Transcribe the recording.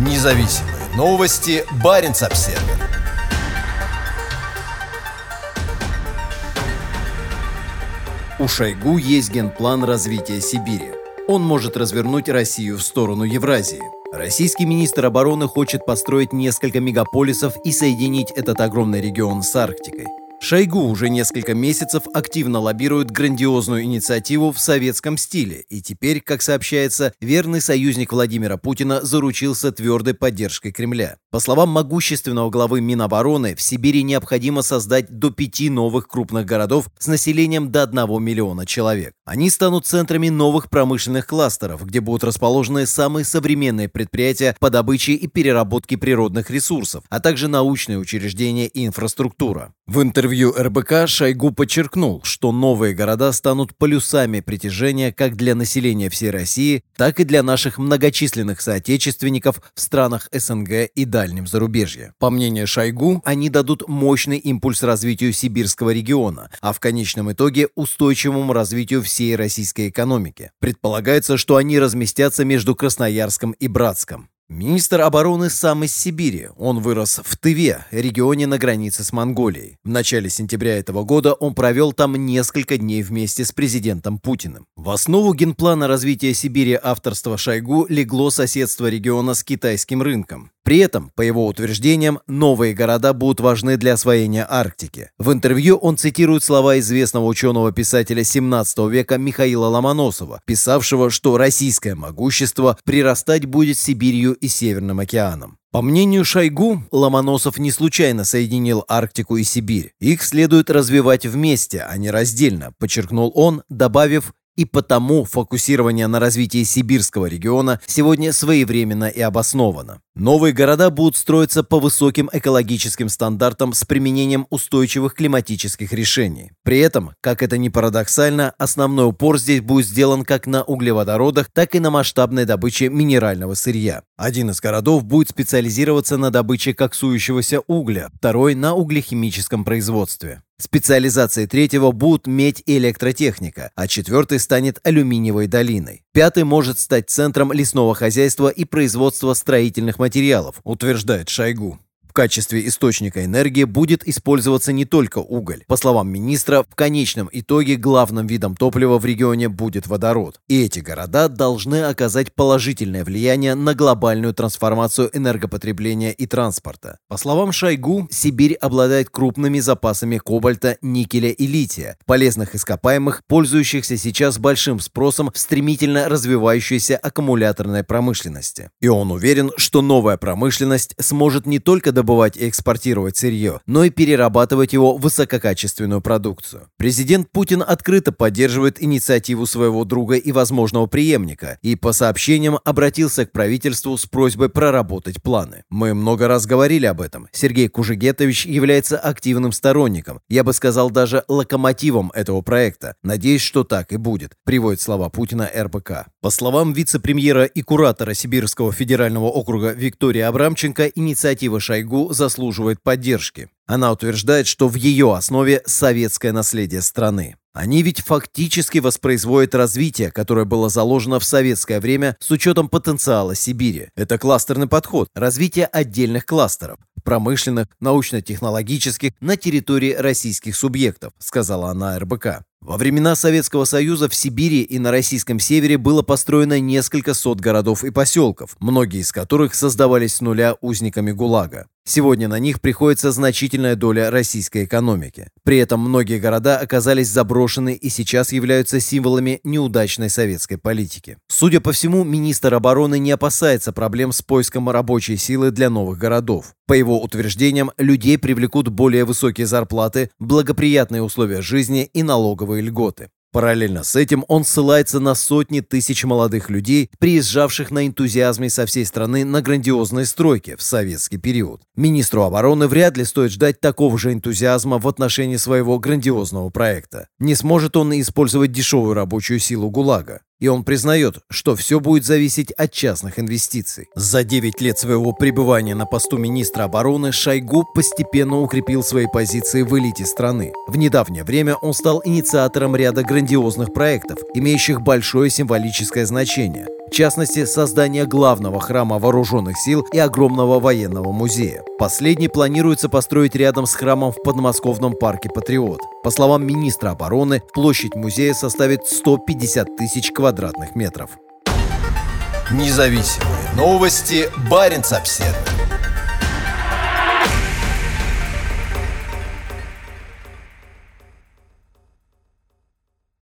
Независимые новости. Барин обсерва У Шойгу есть генплан развития Сибири. Он может развернуть Россию в сторону Евразии. Российский министр обороны хочет построить несколько мегаполисов и соединить этот огромный регион с Арктикой. Шойгу уже несколько месяцев активно лоббирует грандиозную инициативу в советском стиле, и теперь, как сообщается, верный союзник Владимира Путина заручился твердой поддержкой Кремля. По словам могущественного главы Минобороны, в Сибири необходимо создать до пяти новых крупных городов с населением до 1 миллиона человек. Они станут центрами новых промышленных кластеров, где будут расположены самые современные предприятия по добыче и переработке природных ресурсов, а также научные учреждения и инфраструктура. В интервью РБК Шойгу подчеркнул, что новые города станут полюсами притяжения как для населения всей России, так и для наших многочисленных соотечественников в странах СНГ и дальнем зарубежье. По мнению Шойгу, они дадут мощный импульс развитию сибирского региона, а в конечном итоге устойчивому развитию всей российской экономики. Предполагается, что они разместятся между Красноярском и Братском. Министр обороны сам из Сибири. Он вырос в Тыве, регионе на границе с Монголией. В начале сентября этого года он провел там несколько дней вместе с президентом Путиным. В основу генплана развития Сибири авторства Шойгу легло соседство региона с китайским рынком. При этом, по его утверждениям, новые города будут важны для освоения Арктики. В интервью он цитирует слова известного ученого-писателя 17 века Михаила Ломоносова, писавшего, что российское могущество прирастать будет Сибирью и Северным океаном. По мнению Шойгу, Ломоносов не случайно соединил Арктику и Сибирь. Их следует развивать вместе, а не раздельно, подчеркнул он, добавив, и потому фокусирование на развитии сибирского региона сегодня своевременно и обосновано. Новые города будут строиться по высоким экологическим стандартам с применением устойчивых климатических решений. При этом, как это ни парадоксально, основной упор здесь будет сделан как на углеводородах, так и на масштабной добыче минерального сырья. Один из городов будет специализироваться на добыче коксующегося угля, второй – на углехимическом производстве. Специализацией третьего будут медь и электротехника, а четвертый станет алюминиевой долиной. Пятый может стать центром лесного хозяйства и производства строительных материалов, утверждает Шойгу. Качестве источника энергии будет использоваться не только уголь. По словам министра, в конечном итоге главным видом топлива в регионе будет водород. И эти города должны оказать положительное влияние на глобальную трансформацию энергопотребления и транспорта. По словам Шойгу, Сибирь обладает крупными запасами кобальта, никеля и лития, полезных ископаемых, пользующихся сейчас большим спросом в стремительно развивающейся аккумуляторной промышленности. И он уверен, что новая промышленность сможет не только добывать и экспортировать сырье, но и перерабатывать его в высококачественную продукцию. Президент Путин открыто поддерживает инициативу своего друга и возможного преемника и, по сообщениям, обратился к правительству с просьбой проработать планы. Мы много раз говорили об этом. Сергей Кужегетович является активным сторонником, я бы сказал даже локомотивом этого проекта. Надеюсь, что так и будет, приводит слова Путина РБК. По словам вице-премьера и куратора Сибирского федерального округа Виктории Абрамченко, инициатива Шойгу Шойгу заслуживает поддержки. Она утверждает, что в ее основе советское наследие страны. Они ведь фактически воспроизводят развитие, которое было заложено в советское время с учетом потенциала Сибири. Это кластерный подход, развитие отдельных кластеров промышленных, научно-технологических на территории российских субъектов, сказала она РБК. Во времена Советского Союза в Сибири и на российском севере было построено несколько сот городов и поселков, многие из которых создавались с нуля узниками ГУЛАГа. Сегодня на них приходится значительная доля российской экономики. При этом многие города оказались заброшены и сейчас являются символами неудачной советской политики. Судя по всему, министр обороны не опасается проблем с поиском рабочей силы для новых городов. По его утверждениям, людей привлекут более высокие зарплаты, благоприятные условия жизни и налоговые льготы. Параллельно с этим он ссылается на сотни тысяч молодых людей, приезжавших на энтузиазме со всей страны на грандиозные стройки в советский период. Министру обороны вряд ли стоит ждать такого же энтузиазма в отношении своего грандиозного проекта. Не сможет он использовать дешевую рабочую силу ГУЛАГа. И он признает, что все будет зависеть от частных инвестиций. За 9 лет своего пребывания на посту министра обороны Шойгу постепенно укрепил свои позиции в элите страны. В недавнее время он стал инициатором ряда грандиозных проектов, имеющих большое символическое значение. В частности, создание главного храма вооруженных сил и огромного военного музея. Последний планируется построить рядом с храмом в подмосковном парке «Патриот». По словам министра обороны, площадь музея составит 150 тысяч квадратных метров. Независимые новости. Барин обседный.